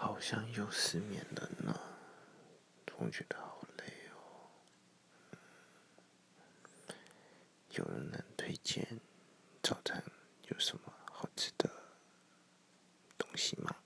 好像又失眠了呢。总觉得好累哦。有人能推荐早餐有什么好吃的东西吗？